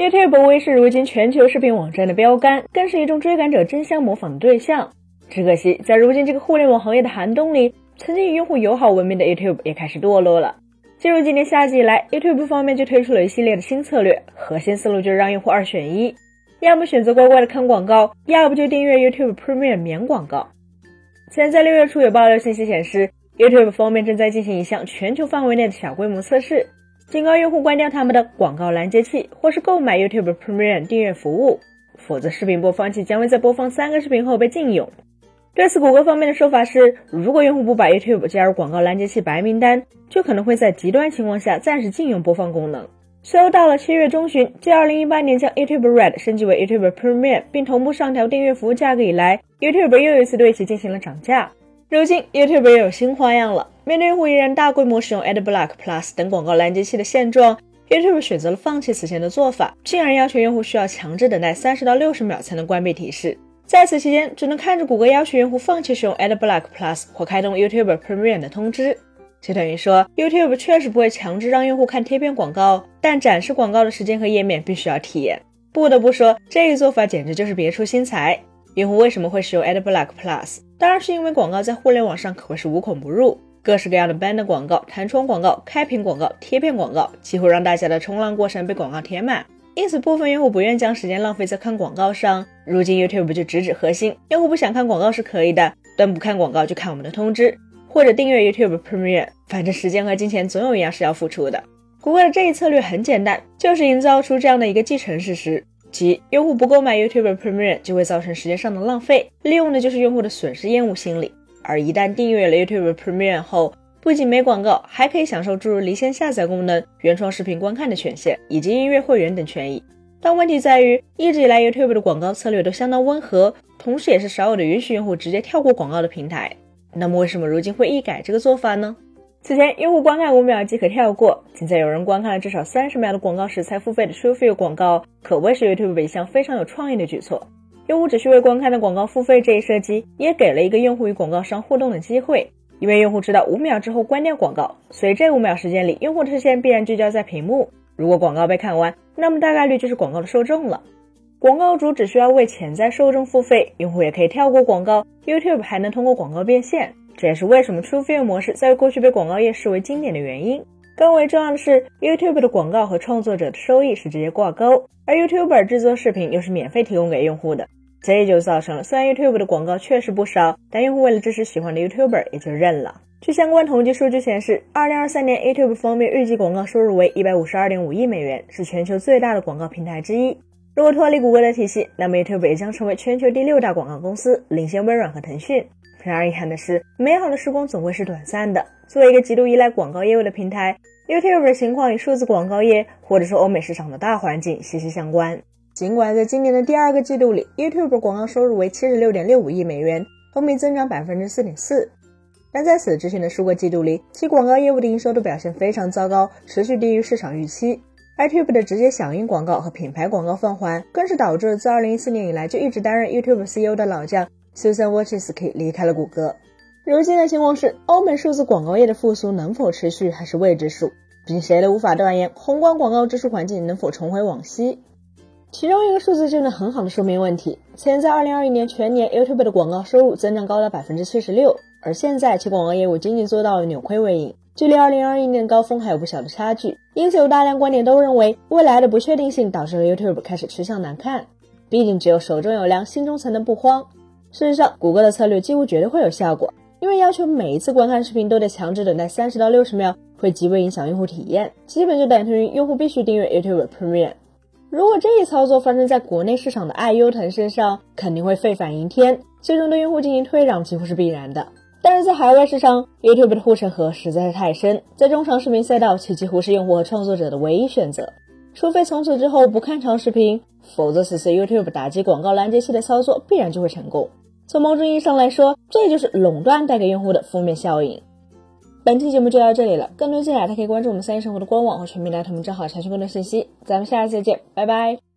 YouTube 微是如今全球视频网站的标杆，更是一众追赶者争相模仿的对象。只可惜，在如今这个互联网行业的寒冬里，曾经以用户友好闻名的 YouTube 也开始堕落了。进入今年夏季以来，YouTube 方面就推出了一系列的新策略，核心思路就是让用户二选一，要么选择乖乖的看广告，要不就订阅 YouTube Premium 免广告。现在六月初有爆料信息显示，YouTube 方面正在进行一项全球范围内的小规模测试。警告用户关掉他们的广告拦截器，或是购买 YouTube Premium 订阅服务，否则视频播放器将会在播放三个视频后被禁用。对此，谷歌方面的说法是，如果用户不把 YouTube 加入广告拦截器白名单，就可能会在极端情况下暂时禁用播放功能。随后到了七月中旬，继2018年将 YouTube Red 升级为 YouTube Premium，并同步上调订阅服务价格以来，YouTube 又一次对其进行了涨价。如今，YouTube 又有新花样了。面对用户依然大规模使用 AdBlock Plus 等广告拦截器的现状，YouTube 选择了放弃此前的做法，竟然要求用户需要强制等待三十到六十秒才能关闭提示。在此期间，只能看着谷歌要求用户放弃使用 AdBlock Plus 或开动 YouTube Premium 的通知。就等于说，YouTube 确实不会强制让用户看贴片广告，但展示广告的时间和页面必须要体验。不得不说，这一做法简直就是别出心裁。用户为什么会使用 AdBlock Plus？当然是因为广告在互联网上可谓是无孔不入，各式各样的 banner 广告、弹窗广告、开屏广告、贴片广告，几乎让大家的冲浪过程被广告填满。因此，部分用户不愿将时间浪费在看广告上。如今 YouTube 就直指核心：用户不想看广告是可以的，但不看广告就看我们的通知，或者订阅 YouTube Premium，反正时间和金钱总有一样是要付出的。谷歌的这一策略很简单，就是营造出这样的一个既成事实。即用户不购买 YouTube Premium 就会造成时间上的浪费，利用的就是用户的损失厌恶心理。而一旦订阅了 YouTube Premium 后，不仅没广告，还可以享受诸如离线下载功能、原创视频观看的权限以及音乐会员等权益。但问题在于，一直以来 YouTube 的广告策略都相当温和，同时也是少有的允许用户直接跳过广告的平台。那么为什么如今会一改这个做法呢？此前，用户观看五秒即可跳过，现在有人观看了至少三十秒的广告时才付费的 TrueView 广告，可谓是 YouTube 一项非常有创意的举措。用户只需为观看的广告付费这一设计，也给了一个用户与广告商互动的机会。因为用户知道五秒之后关掉广告，所以这五秒时间里，用户的视线必然聚焦在屏幕。如果广告被看完，那么大概率就是广告的受众了。广告主只需要为潜在受众付费，用户也可以跳过广告，YouTube 还能通过广告变现。这也是为什么 TrueView 模式在过去被广告业视为经典的原因。更为重要的是，YouTube 的广告和创作者的收益是直接挂钩，而 YouTuber 制作视频又是免费提供给用户的，这就造成了虽然 YouTube 的广告确实不少，但用户为了支持喜欢的 YouTuber 也就认了。据相关统计数据显示，2023年 YouTube 方面预计广告收入为152.5亿美元，是全球最大的广告平台之一。如果脱离谷歌的体系，那么 YouTube 也将成为全球第六大广告公司，领先微软和腾讯。然而遗憾的是，美好的时光总会是短暂的。作为一个极度依赖广告业务的平台，YouTube 的情况与数字广告业或者说欧美市场的大环境息息相关。尽管在今年的第二个季度里，YouTube 广告收入为七十六点六五亿美元，同比增长百分之四点四，但在此之前的数个季度里，其广告业务的营收都表现非常糟糕，持续低于市场预期。YouTube 的直接响应广告和品牌广告放缓，更是导致自二零一四年以来就一直担任 YouTube CEO 的老将。Susan Wojcicki 离开了谷歌。如今的情况是，欧美数字广告业的复苏能否持续还是未知数，毕竟谁都无法断言宏观广告支出环境能否重回往昔。其中一个数字就能很好的说明问题。前在2021年全年，YouTube 的广告收入增长高达百分之七十六，而现在其广告业务仅仅做到了扭亏为盈，距离2021年高峰还有不小的差距。因此，有大量观点都认为，未来的不确定性导致了 YouTube 开始趋向难看。毕竟，只有手中有粮，心中才能不慌。事实上，谷歌的策略几乎绝对会有效果，因为要求每一次观看视频都得强制等待三十到六十秒，会极为影响用户体验，基本就等同于用户必须订阅 YouTube Premium。如果这一操作发生在国内市场的爱优腾身上，肯定会沸反盈天，最终对用户进行退让几乎是必然的。但是在海外市场，YouTube 的护城河实在是太深，在中长视频赛道，其几乎是用户和创作者的唯一选择。除非从此之后不看长视频，否则此次 YouTube 打击广告拦截器的操作必然就会成功。从某种意义上来说，这就是垄断带给用户的负面效应。本期节目就到这里了，更多精彩，大家可以关注我们三一生活的官网和全民大同账号查询更多信息。咱们下次再见，拜拜。